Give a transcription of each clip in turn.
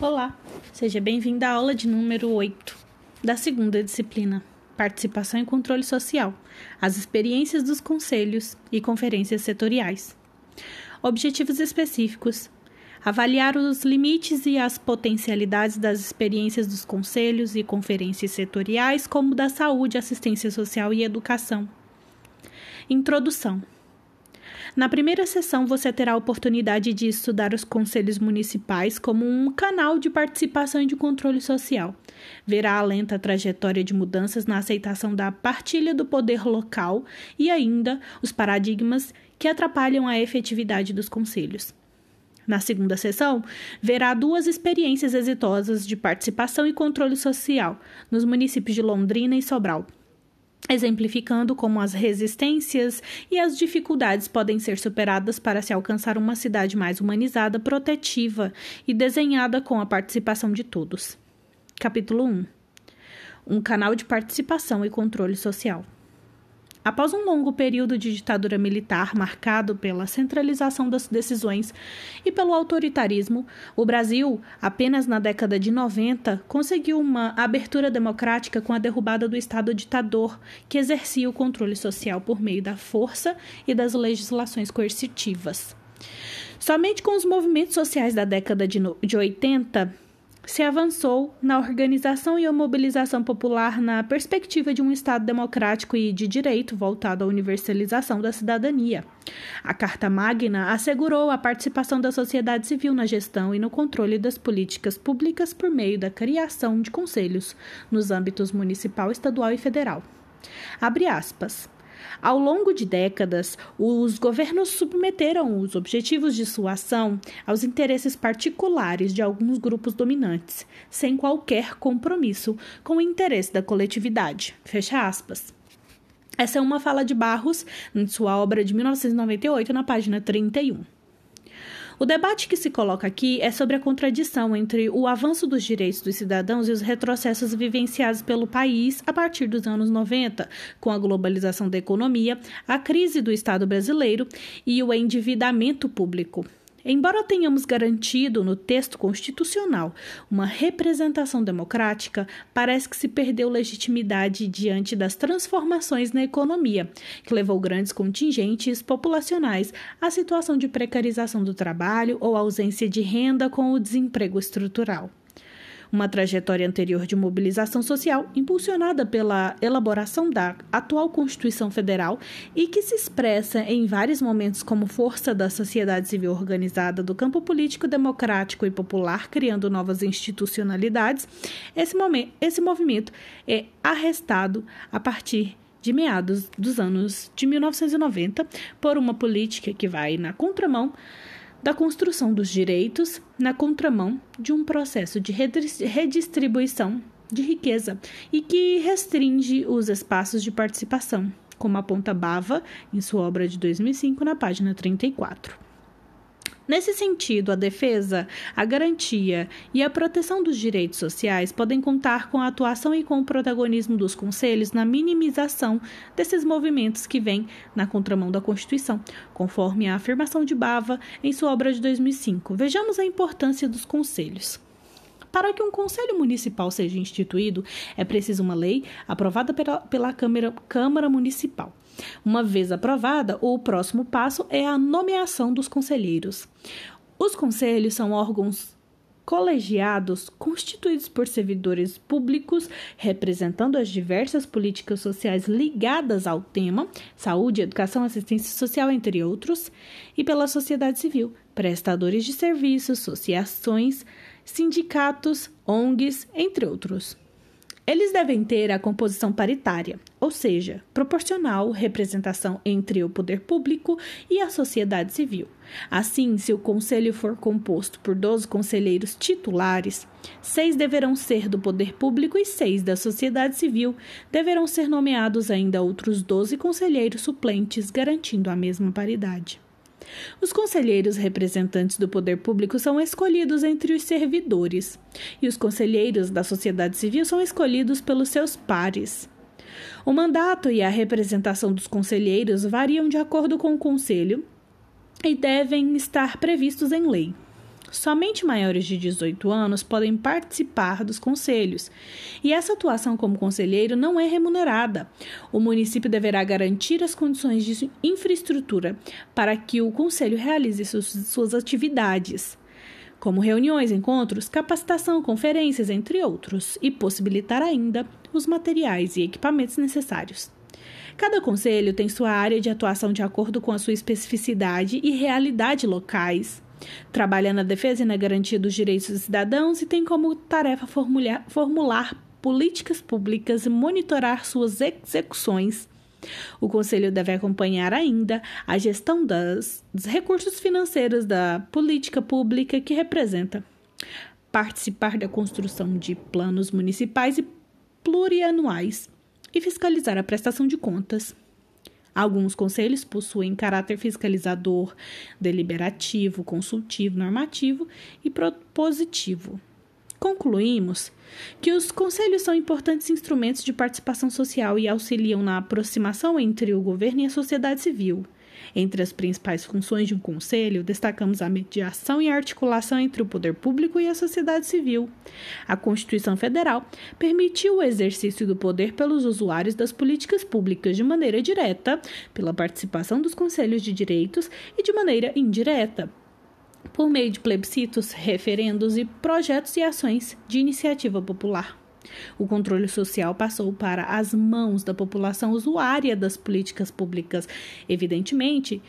Olá, seja bem-vindo à aula de número 8 da segunda disciplina, Participação e Controle Social, as experiências dos conselhos e conferências setoriais. Objetivos específicos: avaliar os limites e as potencialidades das experiências dos conselhos e conferências setoriais, como da saúde, assistência social e educação. Introdução. Na primeira sessão, você terá a oportunidade de estudar os conselhos municipais como um canal de participação e de controle social. Verá a lenta trajetória de mudanças na aceitação da partilha do poder local e ainda os paradigmas que atrapalham a efetividade dos conselhos. Na segunda sessão, verá duas experiências exitosas de participação e controle social nos municípios de Londrina e Sobral exemplificando como as resistências e as dificuldades podem ser superadas para se alcançar uma cidade mais humanizada, protetiva e desenhada com a participação de todos. Capítulo 1 Um canal de participação e controle social. Após um longo período de ditadura militar marcado pela centralização das decisões e pelo autoritarismo, o Brasil, apenas na década de 90, conseguiu uma abertura democrática com a derrubada do Estado ditador, que exercia o controle social por meio da força e das legislações coercitivas. Somente com os movimentos sociais da década de 80 se avançou na organização e a mobilização popular na perspectiva de um Estado democrático e de direito voltado à universalização da cidadania. A Carta Magna assegurou a participação da sociedade civil na gestão e no controle das políticas públicas por meio da criação de conselhos nos âmbitos municipal, estadual e federal. Abre aspas. Ao longo de décadas, os governos submeteram os objetivos de sua ação aos interesses particulares de alguns grupos dominantes, sem qualquer compromisso com o interesse da coletividade. Fecha aspas. Essa é uma fala de Barros em sua obra de 1998, na página 31. O debate que se coloca aqui é sobre a contradição entre o avanço dos direitos dos cidadãos e os retrocessos vivenciados pelo país a partir dos anos 90, com a globalização da economia, a crise do Estado brasileiro e o endividamento público. Embora tenhamos garantido no texto constitucional uma representação democrática, parece que se perdeu legitimidade diante das transformações na economia, que levou grandes contingentes populacionais à situação de precarização do trabalho ou ausência de renda com o desemprego estrutural uma trajetória anterior de mobilização social impulsionada pela elaboração da atual Constituição Federal e que se expressa em vários momentos como força da sociedade civil organizada do campo político democrático e popular, criando novas institucionalidades, esse, momento, esse movimento é arrestado a partir de meados dos anos de 1990 por uma política que vai na contramão da construção dos direitos na contramão de um processo de redistribuição de riqueza e que restringe os espaços de participação, como aponta Bava em sua obra de 2005 na página 34. Nesse sentido, a defesa, a garantia e a proteção dos direitos sociais podem contar com a atuação e com o protagonismo dos conselhos na minimização desses movimentos que vêm na contramão da Constituição, conforme a afirmação de Bava em sua obra de 2005. Vejamos a importância dos conselhos. Para que um conselho municipal seja instituído, é preciso uma lei aprovada pela, pela Câmara, Câmara Municipal. Uma vez aprovada, o próximo passo é a nomeação dos conselheiros. Os conselhos são órgãos colegiados constituídos por servidores públicos representando as diversas políticas sociais ligadas ao tema, saúde, educação, assistência social, entre outros, e pela sociedade civil, prestadores de serviços, associações, sindicatos, ONGs, entre outros. Eles devem ter a composição paritária, ou seja, proporcional representação entre o poder público e a sociedade civil. Assim, se o conselho for composto por 12 conselheiros titulares, seis deverão ser do poder público e seis da sociedade civil. Deverão ser nomeados ainda outros 12 conselheiros suplentes, garantindo a mesma paridade. Os conselheiros representantes do poder público são escolhidos entre os servidores, e os conselheiros da sociedade civil são escolhidos pelos seus pares. O mandato e a representação dos conselheiros variam de acordo com o conselho e devem estar previstos em lei. Somente maiores de 18 anos podem participar dos conselhos, e essa atuação como conselheiro não é remunerada. O município deverá garantir as condições de infraestrutura para que o conselho realize suas atividades, como reuniões, encontros, capacitação, conferências, entre outros, e possibilitar ainda os materiais e equipamentos necessários. Cada conselho tem sua área de atuação de acordo com a sua especificidade e realidade locais Trabalha na defesa e na garantia dos direitos dos cidadãos e tem como tarefa formular, formular políticas públicas e monitorar suas execuções. O Conselho deve acompanhar ainda a gestão das, dos recursos financeiros da política pública que representa, participar da construção de planos municipais e plurianuais e fiscalizar a prestação de contas. Alguns conselhos possuem caráter fiscalizador, deliberativo, consultivo, normativo e propositivo. Concluímos que os conselhos são importantes instrumentos de participação social e auxiliam na aproximação entre o governo e a sociedade civil entre as principais funções de um conselho, destacamos a mediação e a articulação entre o poder público e a sociedade civil. A Constituição Federal permitiu o exercício do poder pelos usuários das políticas públicas de maneira direta, pela participação dos conselhos de direitos e de maneira indireta, por meio de plebiscitos, referendos e projetos e ações de iniciativa popular. O controle social passou para as mãos da população usuária das políticas públicas. Evidentemente,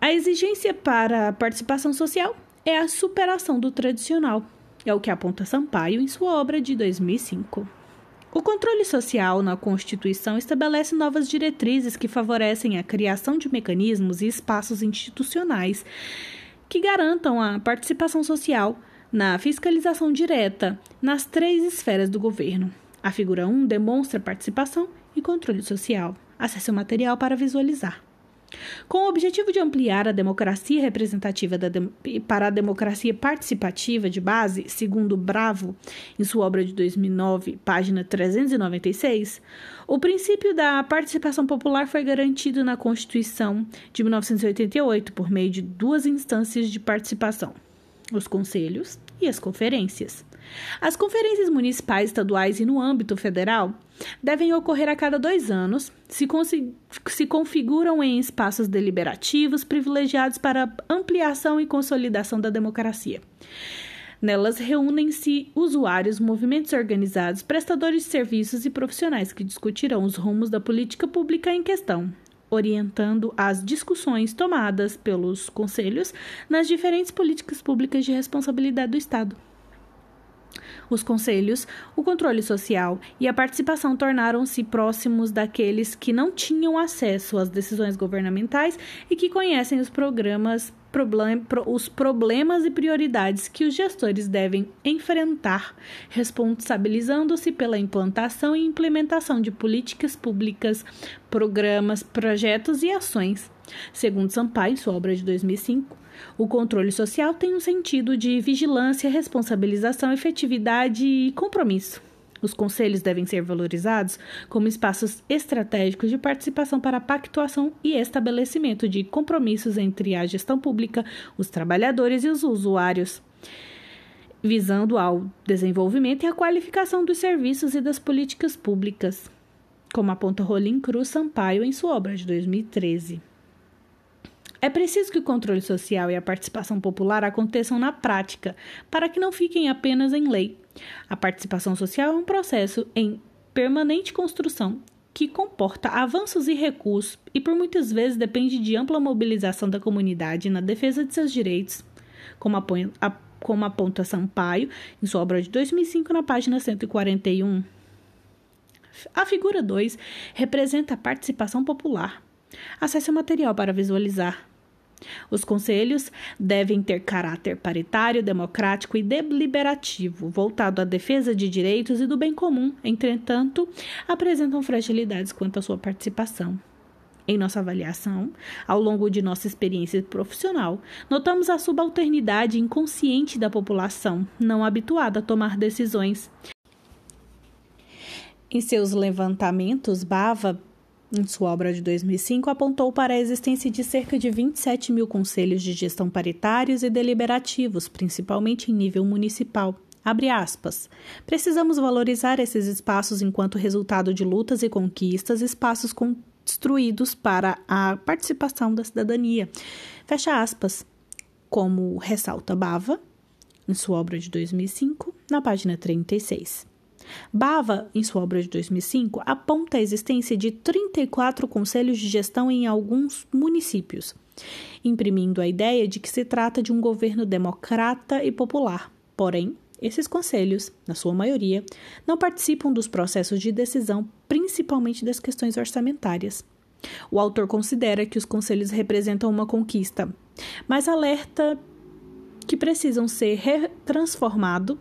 a exigência para a participação social é a superação do tradicional. É o que aponta Sampaio em sua obra de 2005. O controle social na Constituição estabelece novas diretrizes que favorecem a criação de mecanismos e espaços institucionais que garantam a participação social na fiscalização direta nas três esferas do governo. A figura 1 demonstra participação e controle social. Acesse o material para visualizar. Com o objetivo de ampliar a democracia representativa de, para a democracia participativa de base, segundo Bravo, em sua obra de 2009, página 396, o princípio da participação popular foi garantido na Constituição de 1988 por meio de duas instâncias de participação: os conselhos e as conferências. As conferências municipais, estaduais e no âmbito federal devem ocorrer a cada dois anos, se, se configuram em espaços deliberativos privilegiados para ampliação e consolidação da democracia. Nelas reúnem-se usuários, movimentos organizados, prestadores de serviços e profissionais que discutirão os rumos da política pública em questão, orientando as discussões tomadas pelos conselhos nas diferentes políticas públicas de responsabilidade do Estado. Os conselhos, o controle social e a participação tornaram-se próximos daqueles que não tinham acesso às decisões governamentais e que conhecem os programas problem, os problemas e prioridades que os gestores devem enfrentar, responsabilizando-se pela implantação e implementação de políticas públicas, programas, projetos e ações. Segundo Sampaio, em sua obra de 2005, o controle social tem um sentido de vigilância, responsabilização, efetividade e compromisso. Os conselhos devem ser valorizados como espaços estratégicos de participação para a pactuação e estabelecimento de compromissos entre a gestão pública, os trabalhadores e os usuários, visando ao desenvolvimento e à qualificação dos serviços e das políticas públicas, como aponta Rolim Cruz Sampaio em sua obra de 2013. É preciso que o controle social e a participação popular aconteçam na prática, para que não fiquem apenas em lei. A participação social é um processo em permanente construção que comporta avanços e recursos e por muitas vezes depende de ampla mobilização da comunidade na defesa de seus direitos, como aponta, como aponta Sampaio em sua obra de 2005 na página 141. A figura 2 representa a participação popular. Acesse o material para visualizar. Os conselhos devem ter caráter paritário, democrático e deliberativo, voltado à defesa de direitos e do bem comum. Entretanto, apresentam fragilidades quanto à sua participação. Em nossa avaliação, ao longo de nossa experiência profissional, notamos a subalternidade inconsciente da população, não habituada a tomar decisões. Em seus levantamentos, Bava em sua obra de 2005, apontou para a existência de cerca de 27 mil conselhos de gestão paritários e deliberativos, principalmente em nível municipal. Abre aspas. Precisamos valorizar esses espaços enquanto resultado de lutas e conquistas, espaços construídos para a participação da cidadania. Fecha aspas. Como ressalta Bava, em sua obra de 2005, na página 36. Bava, em sua obra de 2005, aponta a existência de 34 conselhos de gestão em alguns municípios, imprimindo a ideia de que se trata de um governo democrata e popular. Porém, esses conselhos, na sua maioria, não participam dos processos de decisão, principalmente das questões orçamentárias. O autor considera que os conselhos representam uma conquista, mas alerta que precisam ser transformados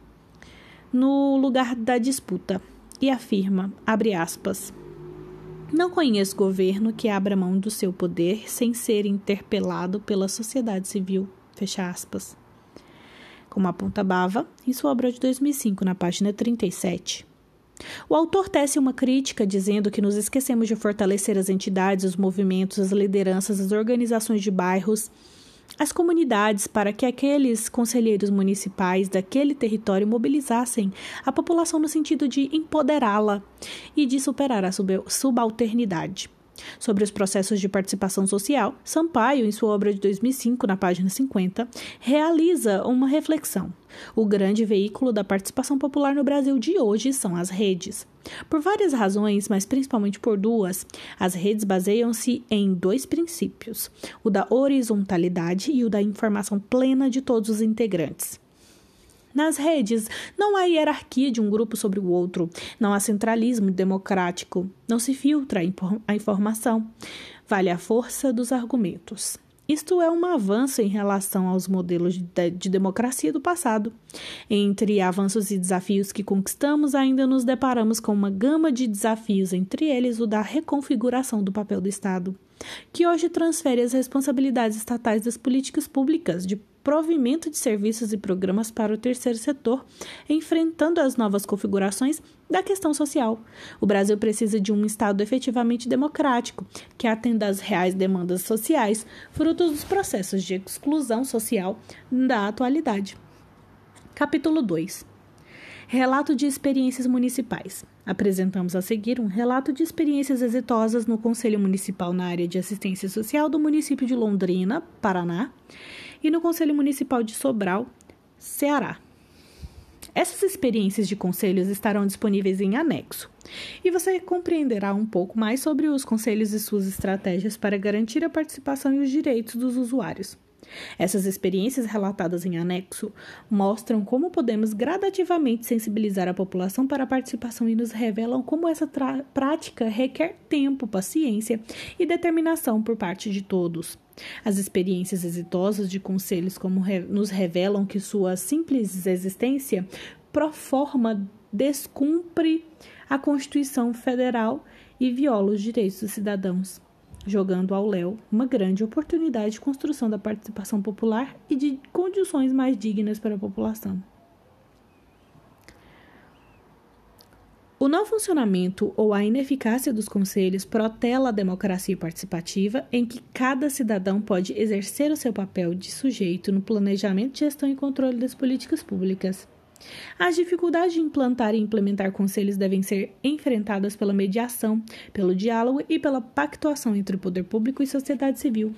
no lugar da disputa e afirma, aspas, não conheço governo que abra mão do seu poder sem ser interpelado pela sociedade civil, fecha aspas. Como aponta Bava em sua obra de 2005, na página 37. O autor tece uma crítica dizendo que nos esquecemos de fortalecer as entidades, os movimentos, as lideranças, as organizações de bairros as comunidades para que aqueles conselheiros municipais daquele território mobilizassem a população no sentido de empoderá-la e de superar a subalternidade. Sobre os processos de participação social, Sampaio, em sua obra de 2005, na página 50, realiza uma reflexão. O grande veículo da participação popular no Brasil de hoje são as redes. Por várias razões, mas principalmente por duas, as redes baseiam-se em dois princípios: o da horizontalidade e o da informação plena de todos os integrantes. Nas redes, não há hierarquia de um grupo sobre o outro, não há centralismo democrático, não se filtra a informação. Vale a força dos argumentos. Isto é um avanço em relação aos modelos de, de, democracia do passado. Entre avanços e desafios que conquistamos, ainda nos deparamos com uma gama de desafios, entre eles o da reconfiguração do papel do Estado, que hoje transfere as responsabilidades estatais das políticas públicas de provimento de serviços e programas para o terceiro setor, enfrentando as novas configurações da questão social. O Brasil precisa de um Estado efetivamente democrático, que atenda às reais demandas sociais, frutos dos processos de exclusão social da atualidade. Capítulo 2 Relato de experiências municipais. Apresentamos a seguir um relato de experiências exitosas no Conselho Municipal na área de assistência social do município de Londrina, Paraná, e no Conselho Municipal de Sobral, Ceará. Essas experiências de conselhos estarão disponíveis em anexo, e você compreenderá um pouco mais sobre os conselhos e suas estratégias para garantir a participação e os direitos dos usuários. Essas experiências relatadas em anexo mostram como podemos gradativamente sensibilizar a população para a participação e nos revelam como essa prática requer tempo, paciência e determinação por parte de todos. As experiências exitosas de conselhos como re nos revelam que sua simples existência pro forma descumpre a Constituição Federal e viola os direitos dos cidadãos jogando ao léu uma grande oportunidade de construção da participação popular e de condições mais dignas para a população. O não funcionamento ou a ineficácia dos conselhos protela a democracia participativa, em que cada cidadão pode exercer o seu papel de sujeito no planejamento, gestão e controle das políticas públicas. As dificuldades de implantar e implementar conselhos devem ser enfrentadas pela mediação, pelo diálogo e pela pactuação entre o poder público e sociedade civil.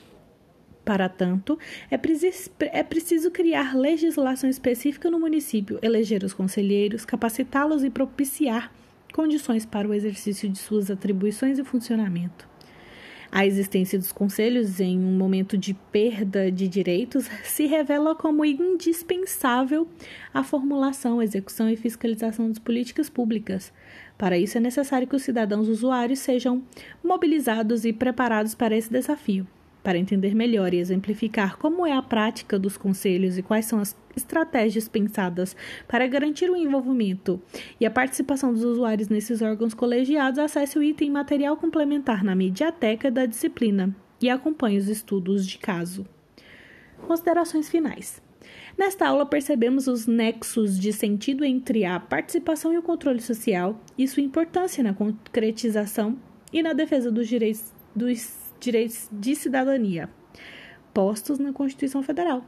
Para tanto, é preciso, é preciso criar legislação específica no município, eleger os conselheiros, capacitá-los e propiciar condições para o exercício de suas atribuições e funcionamento. A existência dos conselhos em um momento de perda de direitos se revela como indispensável à formulação, execução e fiscalização das políticas públicas. Para isso, é necessário que os cidadãos usuários sejam mobilizados e preparados para esse desafio. Para entender melhor e exemplificar como é a prática dos conselhos e quais são as estratégias pensadas para garantir o envolvimento e a participação dos usuários nesses órgãos colegiados, acesse o item material complementar na mediateca da disciplina e acompanhe os estudos de caso. Considerações finais. Nesta aula, percebemos os nexos de sentido entre a participação e o controle social e sua importância na concretização e na defesa dos direitos, dos direitos de cidadania postos na Constituição Federal.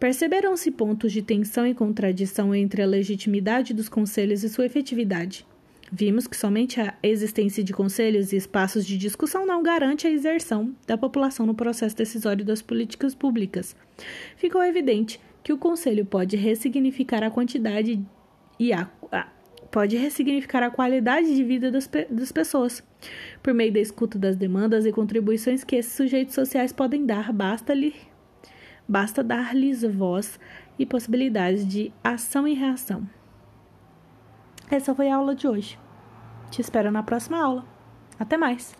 Perceberam-se pontos de tensão e contradição entre a legitimidade dos conselhos e sua efetividade. Vimos que somente a existência de conselhos e espaços de discussão não garante a inserção da população no processo decisório das políticas públicas. Ficou evidente que o conselho pode ressignificar a quantidade e a, a pode ressignificar a qualidade de vida das, das pessoas. Por meio da escuta das demandas e contribuições que esses sujeitos sociais podem dar, basta-lhe basta dar-lhes voz e possibilidades de ação e reação. Essa foi a aula de hoje. Te espero na próxima aula. Até mais!